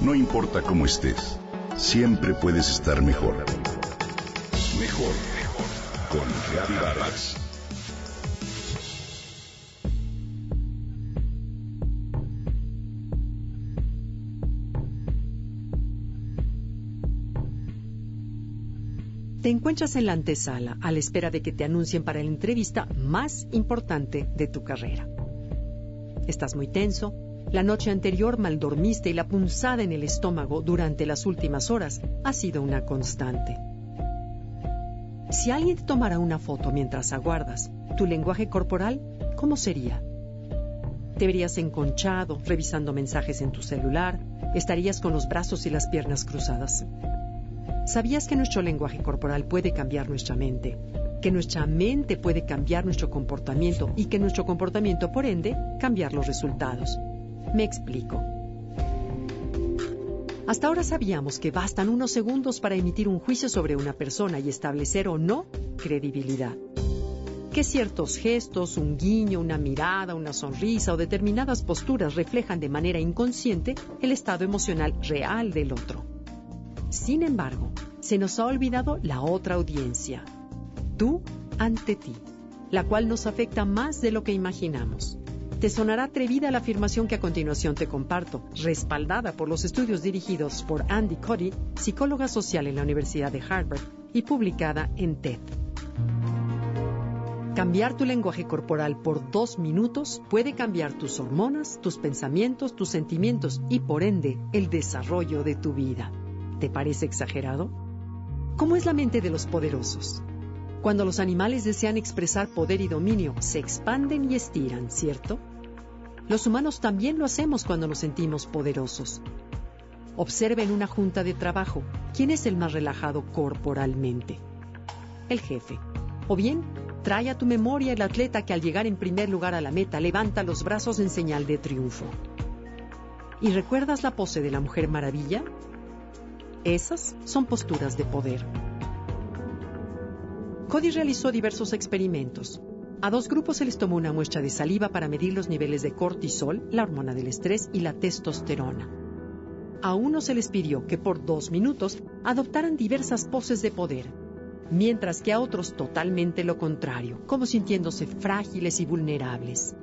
No importa cómo estés, siempre puedes estar mejor. Mejor, mejor. Con Reavivadas. Te encuentras en la antesala a la espera de que te anuncien para la entrevista más importante de tu carrera. Estás muy tenso, la noche anterior mal dormiste y la punzada en el estómago durante las últimas horas ha sido una constante. Si alguien te tomara una foto mientras aguardas, ¿tu lenguaje corporal cómo sería? Te verías enconchado, revisando mensajes en tu celular, estarías con los brazos y las piernas cruzadas. ¿Sabías que nuestro lenguaje corporal puede cambiar nuestra mente? Que nuestra mente puede cambiar nuestro comportamiento y que nuestro comportamiento, por ende, cambiar los resultados. Me explico. Hasta ahora sabíamos que bastan unos segundos para emitir un juicio sobre una persona y establecer o no credibilidad. Que ciertos gestos, un guiño, una mirada, una sonrisa o determinadas posturas reflejan de manera inconsciente el estado emocional real del otro. Sin embargo, se nos ha olvidado la otra audiencia, tú ante ti, la cual nos afecta más de lo que imaginamos. Te sonará atrevida la afirmación que a continuación te comparto, respaldada por los estudios dirigidos por Andy Cody, psicóloga social en la Universidad de Harvard, y publicada en TED. Cambiar tu lenguaje corporal por dos minutos puede cambiar tus hormonas, tus pensamientos, tus sentimientos y por ende el desarrollo de tu vida. ¿Te parece exagerado? ¿Cómo es la mente de los poderosos? Cuando los animales desean expresar poder y dominio, se expanden y estiran, ¿cierto? Los humanos también lo hacemos cuando nos sentimos poderosos. Observe en una junta de trabajo quién es el más relajado corporalmente. El jefe. O bien, trae a tu memoria el atleta que al llegar en primer lugar a la meta levanta los brazos en señal de triunfo. ¿Y recuerdas la pose de la Mujer Maravilla? Esas son posturas de poder. Cody realizó diversos experimentos. A dos grupos se les tomó una muestra de saliva para medir los niveles de cortisol, la hormona del estrés, y la testosterona. A uno se les pidió que por dos minutos adoptaran diversas poses de poder, mientras que a otros totalmente lo contrario, como sintiéndose frágiles y vulnerables.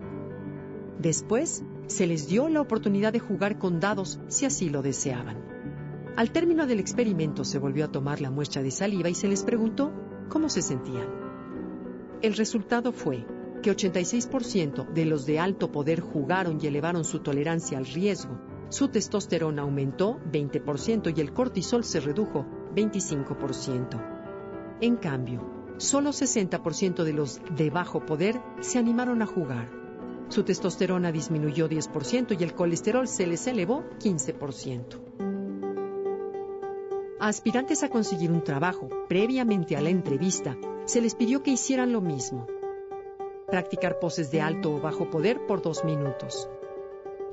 Después, se les dio la oportunidad de jugar con dados si así lo deseaban. Al término del experimento se volvió a tomar la muestra de saliva y se les preguntó cómo se sentían. El resultado fue que 86% de los de alto poder jugaron y elevaron su tolerancia al riesgo. Su testosterona aumentó 20% y el cortisol se redujo 25%. En cambio, solo 60% de los de bajo poder se animaron a jugar. Su testosterona disminuyó 10% y el colesterol se les elevó 15% aspirantes a conseguir un trabajo previamente a la entrevista, se les pidió que hicieran lo mismo. Practicar poses de alto o bajo poder por dos minutos.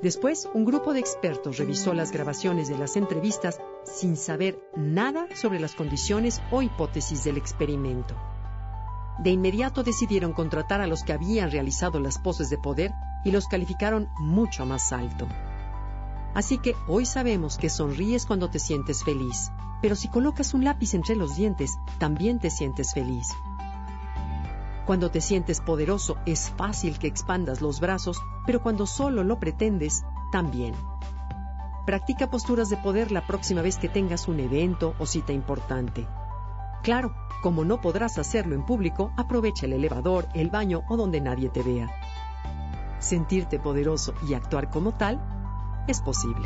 Después, un grupo de expertos revisó las grabaciones de las entrevistas sin saber nada sobre las condiciones o hipótesis del experimento. De inmediato decidieron contratar a los que habían realizado las poses de poder y los calificaron mucho más alto. Así que hoy sabemos que sonríes cuando te sientes feliz, pero si colocas un lápiz entre los dientes, también te sientes feliz. Cuando te sientes poderoso es fácil que expandas los brazos, pero cuando solo lo pretendes, también. Practica posturas de poder la próxima vez que tengas un evento o cita importante. Claro, como no podrás hacerlo en público, aprovecha el elevador, el baño o donde nadie te vea. Sentirte poderoso y actuar como tal es posible.